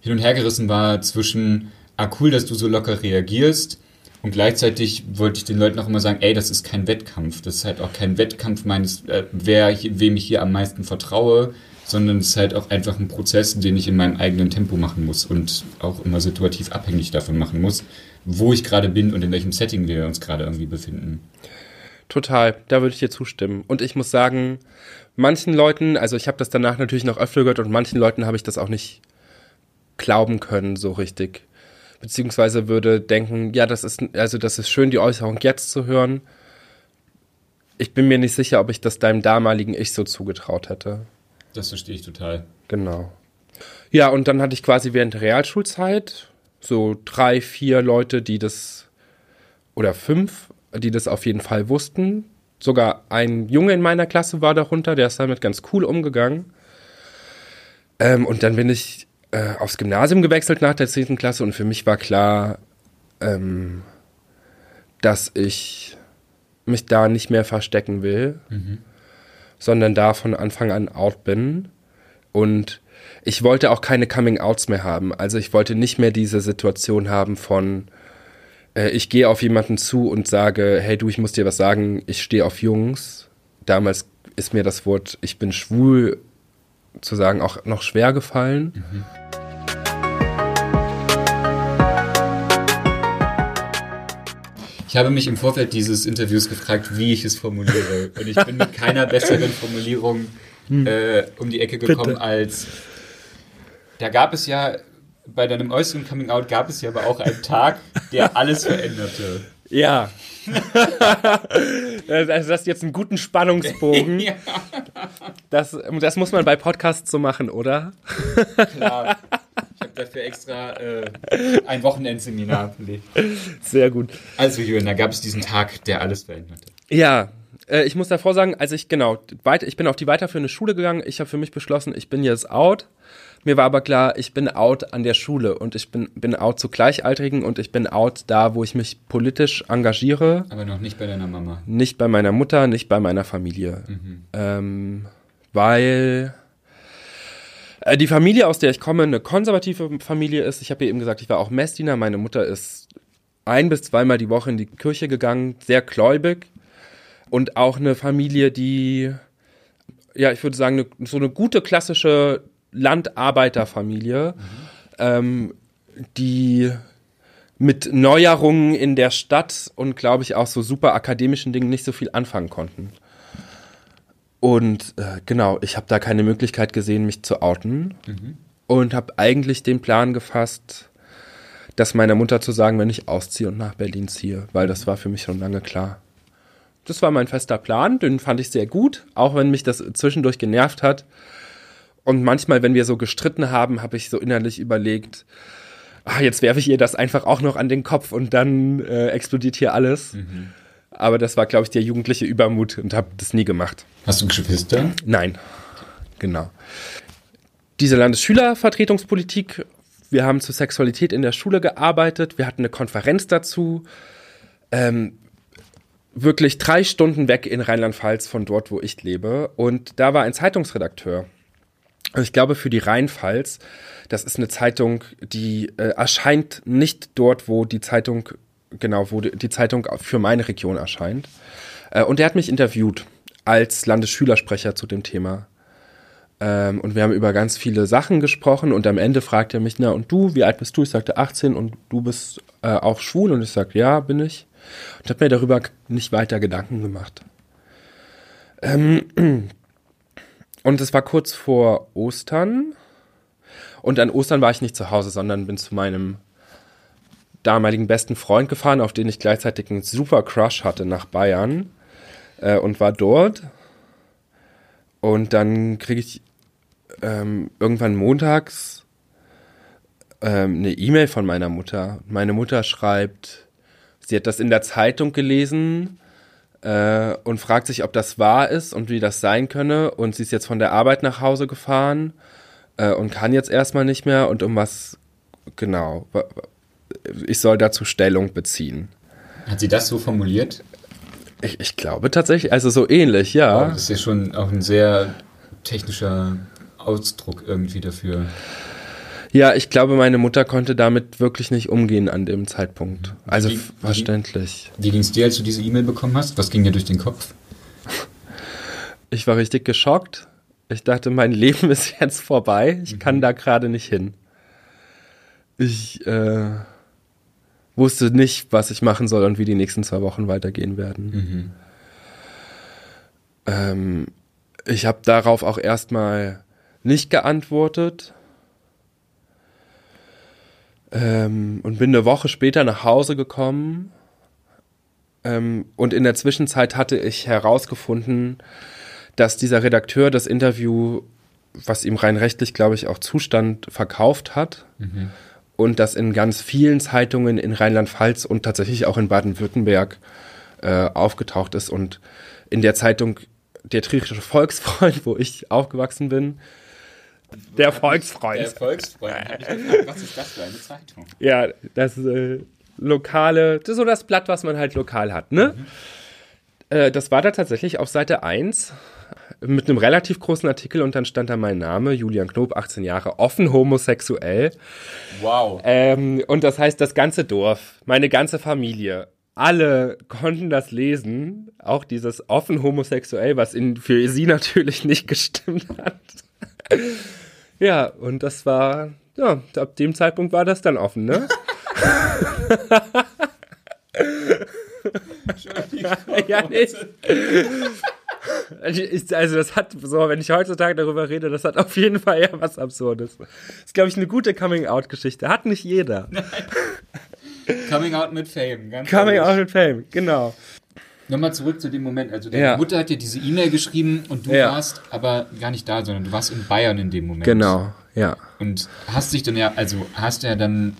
hin und her gerissen war zwischen, ah cool, dass du so locker reagierst und gleichzeitig wollte ich den Leuten auch immer sagen, ey, das ist kein Wettkampf, das ist halt auch kein Wettkampf meines, äh, wer, wem ich hier am meisten vertraue, sondern es ist halt auch einfach ein Prozess, den ich in meinem eigenen Tempo machen muss und auch immer situativ abhängig davon machen muss, wo ich gerade bin und in welchem Setting wir uns gerade irgendwie befinden. Total, da würde ich dir zustimmen. Und ich muss sagen, manchen Leuten, also ich habe das danach natürlich noch öfter gehört und manchen Leuten habe ich das auch nicht glauben können so richtig. Beziehungsweise würde denken, ja, das ist, also das ist schön, die Äußerung jetzt zu hören. Ich bin mir nicht sicher, ob ich das deinem damaligen Ich so zugetraut hätte. Das verstehe ich total. Genau. Ja, und dann hatte ich quasi während der Realschulzeit so drei, vier Leute, die das, oder fünf, die das auf jeden Fall wussten. Sogar ein Junge in meiner Klasse war darunter, der ist damit ganz cool umgegangen. Ähm, und dann bin ich äh, aufs Gymnasium gewechselt nach der 10. Klasse und für mich war klar, ähm, dass ich mich da nicht mehr verstecken will, sondern da von Anfang an out bin. Und ich wollte auch keine Coming-Outs mehr haben. Also ich wollte nicht mehr diese Situation haben von, äh, ich gehe auf jemanden zu und sage, hey du, ich muss dir was sagen, ich stehe auf Jungs. damals ist mir das Wort ich bin schwul zu sagen auch noch schwer gefallen. Mhm. Ich habe mich im Vorfeld dieses Interviews gefragt, wie ich es formuliere. Und ich bin mit keiner besseren Formulierung hm. äh, um die Ecke gekommen Bitte. als da gab es ja bei deinem äußeren Coming Out gab es ja aber auch einen Tag, der alles veränderte. Ja. also das ist jetzt einen guten Spannungsbogen. ja. das, das muss man bei Podcasts so machen, oder? Klar. Dafür extra äh, ein Wochenendseminar belegt. Sehr gut. Also, Jürgen, da gab es diesen Tag, der alles veränderte. Ja, äh, ich muss davor sagen, als ich genau, weit, ich bin auf die weiterführende Schule gegangen. Ich habe für mich beschlossen, ich bin jetzt out. Mir war aber klar, ich bin out an der Schule und ich bin, bin out zu Gleichaltrigen und ich bin out da, wo ich mich politisch engagiere. Aber noch nicht bei deiner Mama. Nicht bei meiner Mutter, nicht bei meiner Familie. Mhm. Ähm, weil die Familie, aus der ich komme, eine konservative Familie ist. Ich habe ja eben gesagt, ich war auch Messdiener. Meine Mutter ist ein bis zweimal die Woche in die Kirche gegangen, sehr gläubig. Und auch eine Familie, die, ja, ich würde sagen, eine, so eine gute klassische Landarbeiterfamilie, mhm. ähm, die mit Neuerungen in der Stadt und glaube ich auch so super akademischen Dingen nicht so viel anfangen konnten. Und äh, genau, ich habe da keine Möglichkeit gesehen, mich zu outen mhm. und habe eigentlich den Plan gefasst, das meiner Mutter zu sagen, wenn ich ausziehe und nach Berlin ziehe, weil das war für mich schon lange klar. Das war mein fester Plan, den fand ich sehr gut, auch wenn mich das zwischendurch genervt hat, und manchmal, wenn wir so gestritten haben, habe ich so innerlich überlegt, ach, jetzt werfe ich ihr das einfach auch noch an den Kopf und dann äh, explodiert hier alles. Mhm. Aber das war, glaube ich, der jugendliche Übermut und habe das nie gemacht. Hast du Geschwister? Nein, genau. Diese Landesschülervertretungspolitik, wir haben zur Sexualität in der Schule gearbeitet, wir hatten eine Konferenz dazu. Ähm, wirklich drei Stunden weg in Rheinland-Pfalz von dort, wo ich lebe. Und da war ein Zeitungsredakteur. Ich glaube, für die Rheinpfalz, das ist eine Zeitung, die äh, erscheint nicht dort, wo die Zeitung, genau, wo die, Zeitung für meine Region erscheint. Äh, und er hat mich interviewt als Landesschülersprecher zu dem Thema. Ähm, und wir haben über ganz viele Sachen gesprochen und am Ende fragt er mich, na und du, wie alt bist du? Ich sagte 18 und du bist äh, auch schwul und ich sagte, ja, bin ich. Und habe mir darüber nicht weiter Gedanken gemacht. Ähm, und es war kurz vor Ostern. Und an Ostern war ich nicht zu Hause, sondern bin zu meinem damaligen besten Freund gefahren, auf den ich gleichzeitig einen super Crush hatte nach Bayern äh, und war dort. Und dann kriege ich ähm, irgendwann montags ähm, eine E-Mail von meiner Mutter. Meine Mutter schreibt, sie hat das in der Zeitung gelesen äh, und fragt sich, ob das wahr ist und wie das sein könne. Und sie ist jetzt von der Arbeit nach Hause gefahren äh, und kann jetzt erstmal nicht mehr. Und um was genau? Ich soll dazu Stellung beziehen. Hat sie das so formuliert? Ich, ich glaube tatsächlich, also so ähnlich, ja. Oh, das ist ja schon auch ein sehr technischer Ausdruck irgendwie dafür. Ja, ich glaube, meine Mutter konnte damit wirklich nicht umgehen an dem Zeitpunkt. Also wie, verständlich. Wie, wie ging es dir, als du diese E-Mail bekommen hast? Was ging dir durch den Kopf? Ich war richtig geschockt. Ich dachte, mein Leben ist jetzt vorbei. Ich mhm. kann da gerade nicht hin. Ich äh, wusste nicht, was ich machen soll und wie die nächsten zwei Wochen weitergehen werden. Mhm. Ähm, ich habe darauf auch erstmal nicht geantwortet ähm, und bin eine Woche später nach Hause gekommen. Ähm, und in der Zwischenzeit hatte ich herausgefunden, dass dieser Redakteur das Interview, was ihm rein rechtlich, glaube ich, auch Zustand verkauft hat. Mhm. Und das in ganz vielen Zeitungen in Rheinland-Pfalz und tatsächlich auch in Baden-Württemberg äh, aufgetaucht ist. Und in der Zeitung Der Trierische Volksfreund, wo ich aufgewachsen bin, der Volksfreund. Der Volksfreund. Gefragt, was ist das für eine Zeitung? Ja, das äh, lokale, das ist so das Blatt, was man halt lokal hat, ne? Mhm. Äh, das war da tatsächlich auf Seite 1 mit einem relativ großen Artikel und dann stand da mein Name, Julian Knob, 18 Jahre, offen homosexuell. Wow. Ähm, und das heißt, das ganze Dorf, meine ganze Familie, alle konnten das lesen, auch dieses offen homosexuell, was in, für sie natürlich nicht gestimmt hat. ja, und das war, ja, ab dem Zeitpunkt war das dann offen, ne? ja, nee. Also das hat, so, wenn ich heutzutage darüber rede, das hat auf jeden Fall ja was Absurdes. Das ist, glaube ich, eine gute Coming-out-Geschichte. Hat nicht jeder. Coming out mit Fame, ganz Coming ehrlich. out mit Fame, genau. Nochmal zurück zu dem Moment. Also deine ja. Mutter hat dir diese E-Mail geschrieben und du ja. warst aber gar nicht da, sondern du warst in Bayern in dem Moment. Genau, ja. Und hast dich dann ja, also hast ja dann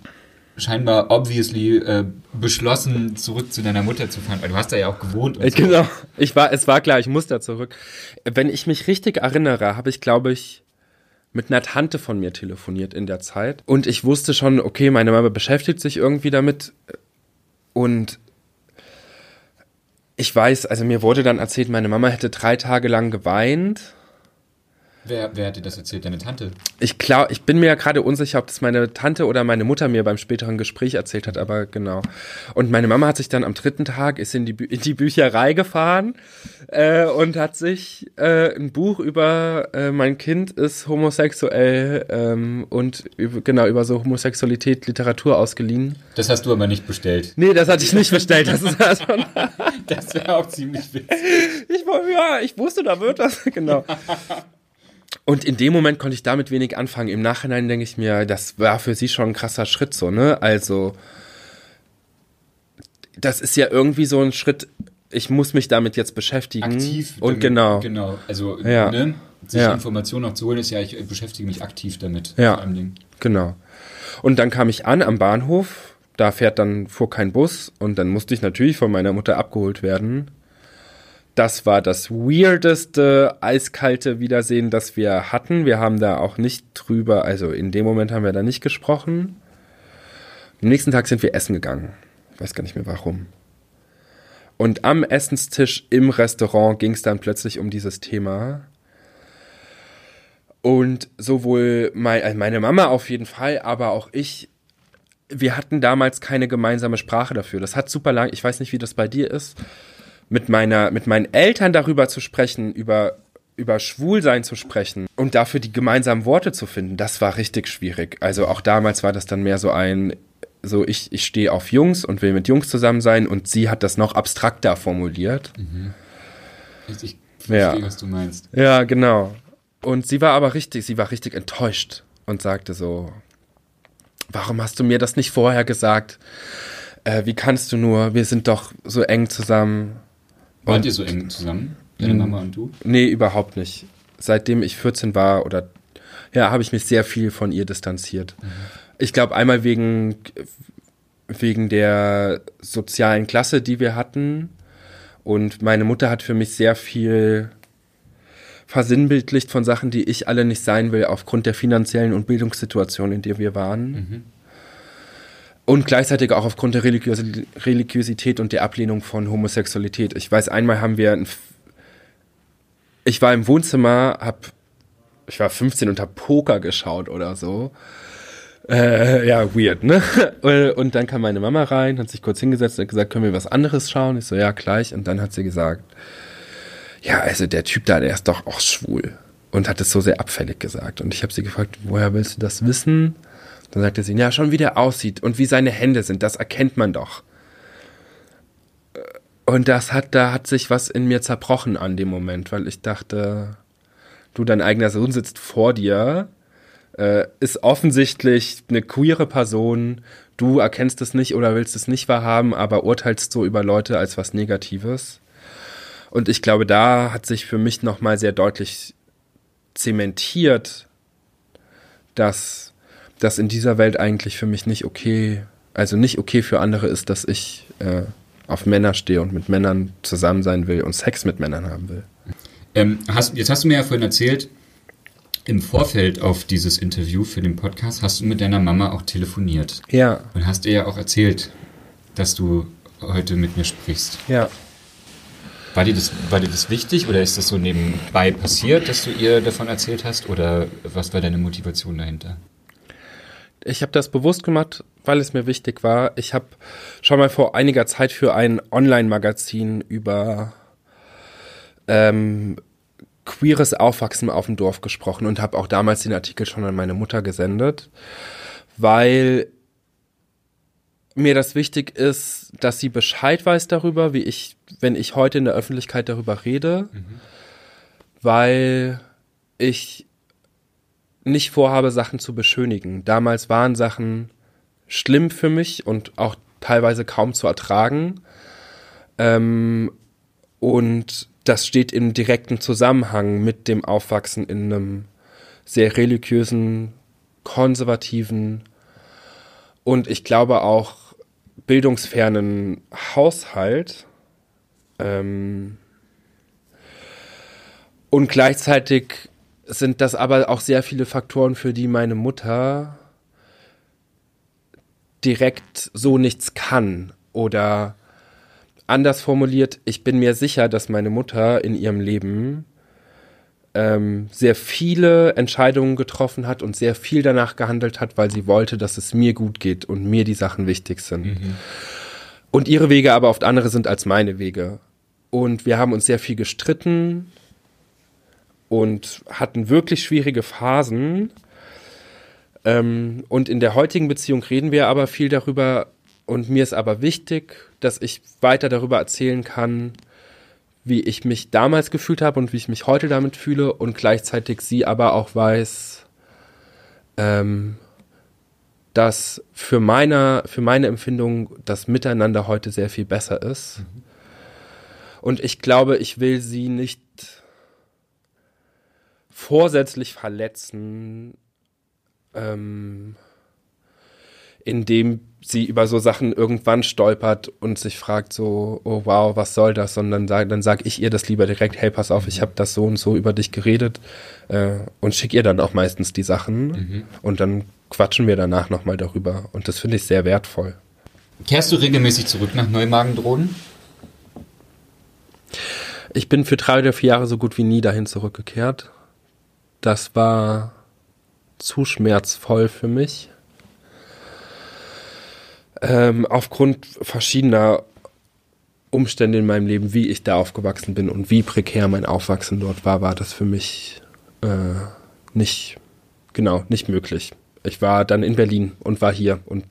scheinbar obviously äh, beschlossen, zurück zu deiner Mutter zu fahren, weil du hast da ja auch gewohnt. Und so. Genau, ich war, es war klar, ich muss da zurück. Wenn ich mich richtig erinnere, habe ich, glaube ich, mit einer Tante von mir telefoniert in der Zeit. Und ich wusste schon, okay, meine Mama beschäftigt sich irgendwie damit. Und ich weiß, also mir wurde dann erzählt, meine Mama hätte drei Tage lang geweint Wer, wer hat dir das erzählt? Deine Tante? Ich glaube, ich bin mir ja gerade unsicher, ob das meine Tante oder meine Mutter mir beim späteren Gespräch erzählt hat, aber genau. Und meine Mama hat sich dann am dritten Tag ist in die, in die Bücherei gefahren äh, und hat sich äh, ein Buch über äh, mein Kind ist homosexuell ähm, und über, genau über so Homosexualität Literatur ausgeliehen. Das hast du aber nicht bestellt. Nee, das hatte ich nicht bestellt. Das ist also Das wäre auch ziemlich witzig. Ich, ja, ich wusste, da wird das, genau. Und in dem Moment konnte ich damit wenig anfangen. Im Nachhinein denke ich mir, das war für sie schon ein krasser Schritt so, ne? Also, das ist ja irgendwie so ein Schritt, ich muss mich damit jetzt beschäftigen. Aktiv. Und damit, genau. Genau. Also, ja. ne? Sich ja. Informationen auch zu holen, ist ja, ich beschäftige mich aktiv damit. Ja. Genau. Und dann kam ich an am Bahnhof. Da fährt dann, fuhr kein Bus. Und dann musste ich natürlich von meiner Mutter abgeholt werden. Das war das weirdeste, eiskalte Wiedersehen, das wir hatten. Wir haben da auch nicht drüber, also in dem Moment haben wir da nicht gesprochen. Am nächsten Tag sind wir essen gegangen. Ich weiß gar nicht mehr warum. Und am Essenstisch im Restaurant ging es dann plötzlich um dieses Thema. Und sowohl mein, also meine Mama auf jeden Fall, aber auch ich, wir hatten damals keine gemeinsame Sprache dafür. Das hat super lang, ich weiß nicht, wie das bei dir ist mit meiner, mit meinen Eltern darüber zu sprechen, über, über Schwulsein zu sprechen und dafür die gemeinsamen Worte zu finden, das war richtig schwierig. Also auch damals war das dann mehr so ein, so ich, ich stehe auf Jungs und will mit Jungs zusammen sein und sie hat das noch abstrakter formuliert. Mhm. Ich verstehe, ja. was du meinst. Ja, genau. Und sie war aber richtig, sie war richtig enttäuscht und sagte so, warum hast du mir das nicht vorher gesagt? Äh, wie kannst du nur? Wir sind doch so eng zusammen. Wart ihr so eng zusammen, deine. Mama und du? Nee, überhaupt nicht. Seitdem ich 14 war oder ja, habe ich mich sehr viel von ihr distanziert. Mhm. Ich glaube einmal wegen wegen der sozialen Klasse, die wir hatten und meine Mutter hat für mich sehr viel versinnbildlicht von Sachen, die ich alle nicht sein will, aufgrund der finanziellen und Bildungssituation, in der wir waren. Mhm. Und gleichzeitig auch aufgrund der Religios Religiosität und der Ablehnung von Homosexualität. Ich weiß, einmal haben wir, ein, ich war im Wohnzimmer, hab, ich war 15 und hab Poker geschaut oder so. Äh, ja, weird, ne? Und dann kam meine Mama rein, hat sich kurz hingesetzt und hat gesagt, können wir was anderes schauen? Ich so, ja, gleich. Und dann hat sie gesagt, ja, also der Typ da, der ist doch auch schwul. Und hat es so sehr abfällig gesagt. Und ich habe sie gefragt, woher willst du das wissen? Dann sagte sie, ja, schon wie der aussieht und wie seine Hände sind, das erkennt man doch. Und das hat, da hat sich was in mir zerbrochen an dem Moment, weil ich dachte, du, dein eigener Sohn sitzt vor dir, äh, ist offensichtlich eine queere Person, du erkennst es nicht oder willst es nicht wahrhaben, aber urteilst so über Leute als was Negatives. Und ich glaube, da hat sich für mich nochmal sehr deutlich zementiert, dass das in dieser Welt eigentlich für mich nicht okay, also nicht okay für andere ist, dass ich äh, auf Männer stehe und mit Männern zusammen sein will und Sex mit Männern haben will. Ähm, hast, jetzt hast du mir ja vorhin erzählt, im Vorfeld auf dieses Interview für den Podcast hast du mit deiner Mama auch telefoniert. Ja. Und hast ihr ja auch erzählt, dass du heute mit mir sprichst. Ja. War dir, das, war dir das wichtig oder ist das so nebenbei passiert, dass du ihr davon erzählt hast? Oder was war deine Motivation dahinter? Ich habe das bewusst gemacht, weil es mir wichtig war. Ich habe schon mal vor einiger Zeit für ein Online-Magazin über ähm, queeres Aufwachsen auf dem Dorf gesprochen und habe auch damals den Artikel schon an meine Mutter gesendet, weil mir das wichtig ist, dass sie Bescheid weiß darüber, wie ich, wenn ich heute in der Öffentlichkeit darüber rede, mhm. weil ich nicht vorhabe, Sachen zu beschönigen. Damals waren Sachen schlimm für mich und auch teilweise kaum zu ertragen. Ähm, und das steht im direkten Zusammenhang mit dem Aufwachsen in einem sehr religiösen, konservativen und ich glaube auch bildungsfernen Haushalt. Ähm und gleichzeitig sind das aber auch sehr viele Faktoren, für die meine Mutter direkt so nichts kann oder anders formuliert, ich bin mir sicher, dass meine Mutter in ihrem Leben ähm, sehr viele Entscheidungen getroffen hat und sehr viel danach gehandelt hat, weil sie wollte, dass es mir gut geht und mir die Sachen wichtig sind. Mhm. Und ihre Wege aber oft andere sind als meine Wege. Und wir haben uns sehr viel gestritten und hatten wirklich schwierige Phasen. Ähm, und in der heutigen Beziehung reden wir aber viel darüber. Und mir ist aber wichtig, dass ich weiter darüber erzählen kann, wie ich mich damals gefühlt habe und wie ich mich heute damit fühle und gleichzeitig sie aber auch weiß, ähm, dass für meine, für meine Empfindung das Miteinander heute sehr viel besser ist. Mhm. Und ich glaube, ich will sie nicht vorsätzlich verletzen, ähm, indem sie über so Sachen irgendwann stolpert und sich fragt so, oh wow, was soll das? Sondern dann, dann sage ich ihr das lieber direkt, hey, pass auf, ich habe das so und so über dich geredet äh, und schicke ihr dann auch meistens die Sachen mhm. und dann quatschen wir danach nochmal darüber und das finde ich sehr wertvoll. Kehrst du regelmäßig zurück nach Neumagendroden? Ich bin für drei oder vier Jahre so gut wie nie dahin zurückgekehrt. Das war zu schmerzvoll für mich ähm, aufgrund verschiedener Umstände in meinem Leben, wie ich da aufgewachsen bin und wie prekär mein Aufwachsen dort war, war das für mich äh, nicht, genau, nicht möglich. Ich war dann in Berlin und war hier und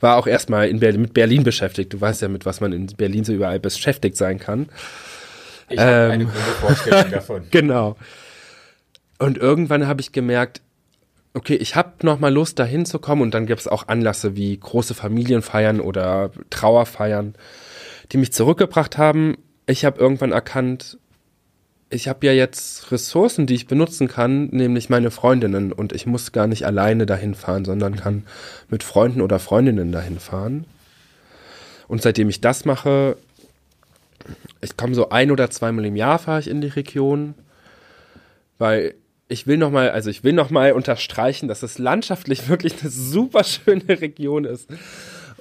war auch erstmal in Berlin, mit Berlin beschäftigt. Du weißt ja, mit was man in Berlin so überall beschäftigt sein kann. Ich habe ähm, eine gute Vorstellung davon. genau. Und irgendwann habe ich gemerkt, okay, ich habe noch mal Lust, da hinzukommen und dann gibt es auch Anlässe wie große Familienfeiern oder Trauerfeiern, die mich zurückgebracht haben. Ich habe irgendwann erkannt, ich habe ja jetzt Ressourcen, die ich benutzen kann, nämlich meine Freundinnen und ich muss gar nicht alleine dahin fahren, sondern kann mit Freunden oder Freundinnen dahin fahren. Und seitdem ich das mache, ich komme so ein oder zweimal im Jahr fahre ich in die Region, weil ich will noch mal, also ich will noch mal unterstreichen, dass es landschaftlich wirklich eine super schöne Region ist.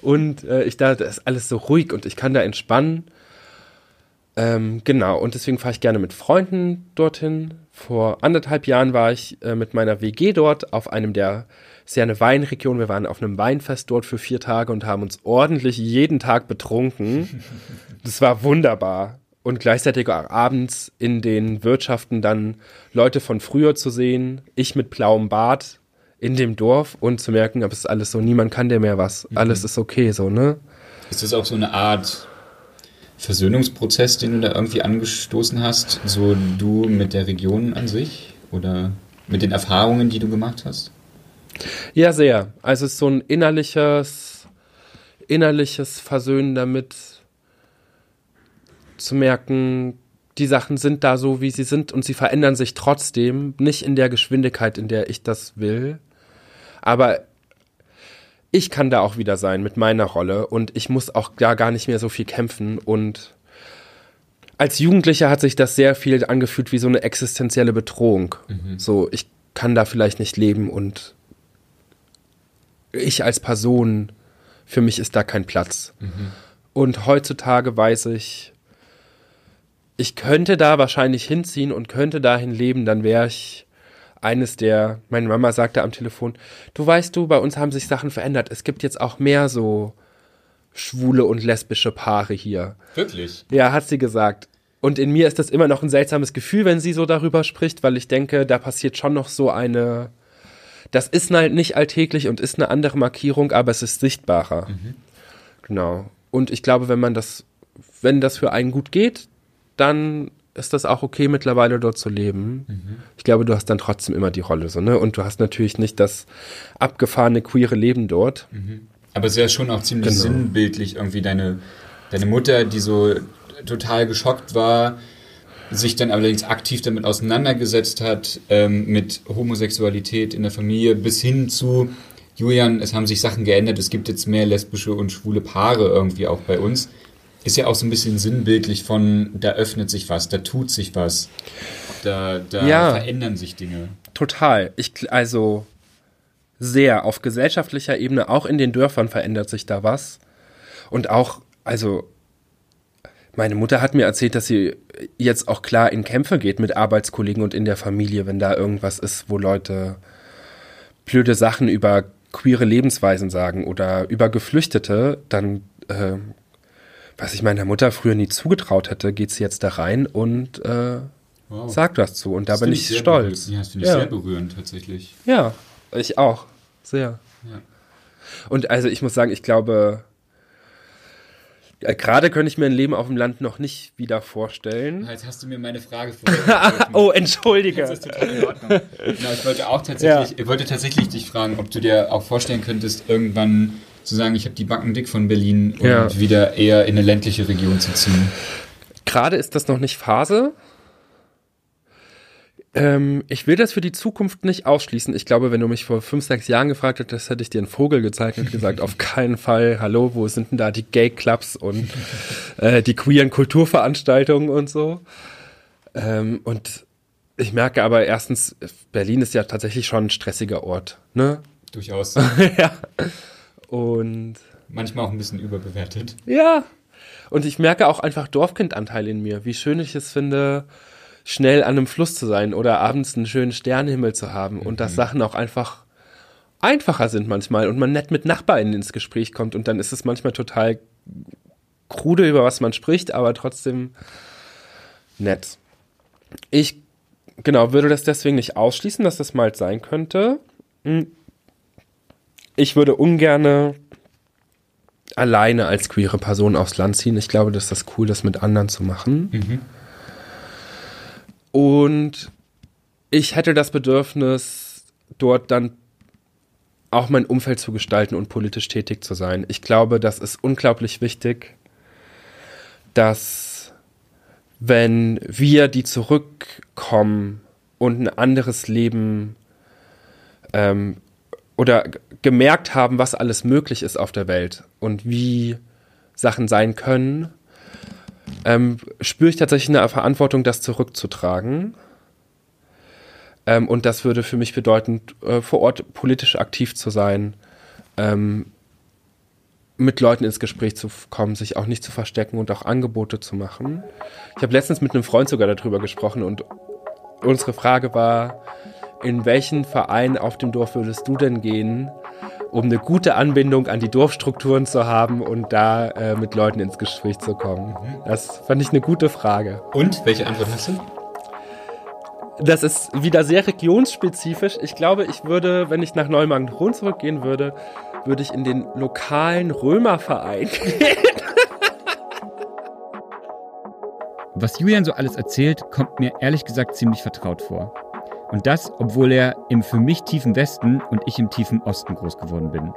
Und äh, ich da, da ist alles so ruhig und ich kann da entspannen. Ähm, genau, und deswegen fahre ich gerne mit Freunden dorthin. Vor anderthalb Jahren war ich äh, mit meiner WG dort auf einem der, ist ja eine Weinregion, wir waren auf einem Weinfest dort für vier Tage und haben uns ordentlich jeden Tag betrunken. Das war wunderbar und gleichzeitig auch abends in den Wirtschaften dann Leute von früher zu sehen, ich mit blauem Bart in dem Dorf und zu merken, aber es ist alles so, niemand kann dir mehr was, mhm. alles ist okay so, ne? Ist das auch so eine Art Versöhnungsprozess, den du da irgendwie angestoßen hast, so du mit der Region an sich oder mit den Erfahrungen, die du gemacht hast? Ja, sehr. Also es ist so ein innerliches, innerliches Versöhnen damit, zu merken, die Sachen sind da so, wie sie sind und sie verändern sich trotzdem, nicht in der Geschwindigkeit, in der ich das will. Aber ich kann da auch wieder sein mit meiner Rolle und ich muss auch da gar nicht mehr so viel kämpfen und als Jugendlicher hat sich das sehr viel angefühlt wie so eine existenzielle Bedrohung. Mhm. So, ich kann da vielleicht nicht leben und ich als Person, für mich ist da kein Platz. Mhm. Und heutzutage weiß ich, ich könnte da wahrscheinlich hinziehen und könnte dahin leben, dann wäre ich eines der, meine Mama sagte am Telefon, du weißt du, bei uns haben sich Sachen verändert. Es gibt jetzt auch mehr so schwule und lesbische Paare hier. Wirklich? Ja, hat sie gesagt. Und in mir ist das immer noch ein seltsames Gefühl, wenn sie so darüber spricht, weil ich denke, da passiert schon noch so eine. Das ist halt nicht alltäglich und ist eine andere Markierung, aber es ist sichtbarer. Mhm. Genau. Und ich glaube, wenn man das, wenn das für einen gut geht, dann ist das auch okay, mittlerweile dort zu leben. Mhm. Ich glaube, du hast dann trotzdem immer die Rolle so, ne? Und du hast natürlich nicht das abgefahrene queere Leben dort. Mhm. Aber es ist ja schon auch ziemlich genau. sinnbildlich, irgendwie deine, deine Mutter, die so total geschockt war, sich dann allerdings aktiv damit auseinandergesetzt hat, ähm, mit Homosexualität in der Familie bis hin zu, Julian, es haben sich Sachen geändert, es gibt jetzt mehr lesbische und schwule Paare irgendwie auch bei uns. Ist ja auch so ein bisschen sinnbildlich von, da öffnet sich was, da tut sich was, da, da ja, verändern sich Dinge. Total. Ich, also sehr auf gesellschaftlicher Ebene, auch in den Dörfern verändert sich da was. Und auch, also meine Mutter hat mir erzählt, dass sie jetzt auch klar in Kämpfe geht mit Arbeitskollegen und in der Familie, wenn da irgendwas ist, wo Leute blöde Sachen über queere Lebensweisen sagen oder über Geflüchtete, dann, äh, was ich meiner Mutter früher nie zugetraut hätte, geht sie jetzt da rein und äh, wow. sagt was zu. Und da das bin ich stolz. Ja, das finde ich ja. sehr berührend tatsächlich. Ja, ich auch. Sehr. Ja. Und also ich muss sagen, ich glaube, ja, Gerade könnte ich mir ein Leben auf dem Land noch nicht wieder vorstellen. Jetzt hast du mir meine Frage vorgestellt. oh, entschuldige. Das ist total in Ordnung. genau, ich wollte auch tatsächlich, ja. ich wollte tatsächlich dich fragen, ob du dir auch vorstellen könntest, irgendwann zu sagen, ich habe die Backen dick von Berlin und ja. wieder eher in eine ländliche Region zu ziehen. Gerade ist das noch nicht Phase. Ähm, ich will das für die Zukunft nicht ausschließen. Ich glaube, wenn du mich vor fünf, sechs Jahren gefragt hättest, hätte ich dir einen Vogel gezeigt und gesagt, auf keinen Fall, hallo, wo sind denn da die Gay-Clubs und äh, die queeren Kulturveranstaltungen und so. Ähm, und ich merke aber erstens, Berlin ist ja tatsächlich schon ein stressiger Ort, ne? Durchaus. ja. Und manchmal auch ein bisschen überbewertet. Ja. Und ich merke auch einfach Dorfkindanteil in mir, wie schön ich es finde, schnell an einem Fluss zu sein oder abends einen schönen Sternenhimmel zu haben mhm. und dass mhm. Sachen auch einfach einfacher sind manchmal und man nett mit Nachbarn ins Gespräch kommt und dann ist es manchmal total krude, über was man spricht, aber trotzdem nett. Ich, genau, würde das deswegen nicht ausschließen, dass das mal sein könnte. Ich würde ungerne alleine als queere Person aufs Land ziehen. Ich glaube, das ist das cool, das mit anderen zu machen. Mhm. Und ich hätte das Bedürfnis, dort dann auch mein Umfeld zu gestalten und politisch tätig zu sein. Ich glaube, das ist unglaublich wichtig, dass wenn wir, die zurückkommen und ein anderes Leben ähm, oder gemerkt haben, was alles möglich ist auf der Welt und wie Sachen sein können, ähm, spüre ich tatsächlich eine Verantwortung, das zurückzutragen. Ähm, und das würde für mich bedeuten, äh, vor Ort politisch aktiv zu sein, ähm, mit Leuten ins Gespräch zu kommen, sich auch nicht zu verstecken und auch Angebote zu machen. Ich habe letztens mit einem Freund sogar darüber gesprochen und unsere Frage war, in welchen Verein auf dem Dorf würdest du denn gehen, um eine gute Anbindung an die Dorfstrukturen zu haben und da äh, mit Leuten ins Gespräch zu kommen? Das fand ich eine gute Frage. Und welche Antwort hast du? Das ist wieder sehr regionsspezifisch. Ich glaube, ich würde, wenn ich nach Neumagen-Rhön zurückgehen würde, würde ich in den lokalen Römerverein gehen. Was Julian so alles erzählt, kommt mir ehrlich gesagt ziemlich vertraut vor. Und das, obwohl er im für mich tiefen Westen und ich im tiefen Osten groß geworden bin.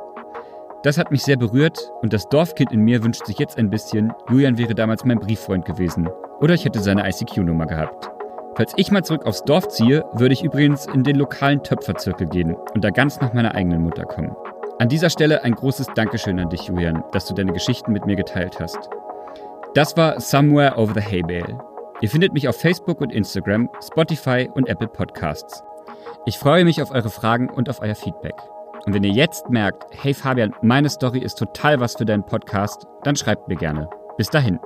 Das hat mich sehr berührt und das Dorfkind in mir wünscht sich jetzt ein bisschen, Julian wäre damals mein Brieffreund gewesen. Oder ich hätte seine ICQ-Nummer gehabt. Falls ich mal zurück aufs Dorf ziehe, würde ich übrigens in den lokalen Töpferzirkel gehen und da ganz nach meiner eigenen Mutter kommen. An dieser Stelle ein großes Dankeschön an dich, Julian, dass du deine Geschichten mit mir geteilt hast. Das war Somewhere Over the Hay Bale. Ihr findet mich auf Facebook und Instagram, Spotify und Apple Podcasts. Ich freue mich auf eure Fragen und auf euer Feedback. Und wenn ihr jetzt merkt, hey Fabian, meine Story ist total was für deinen Podcast, dann schreibt mir gerne. Bis dahin.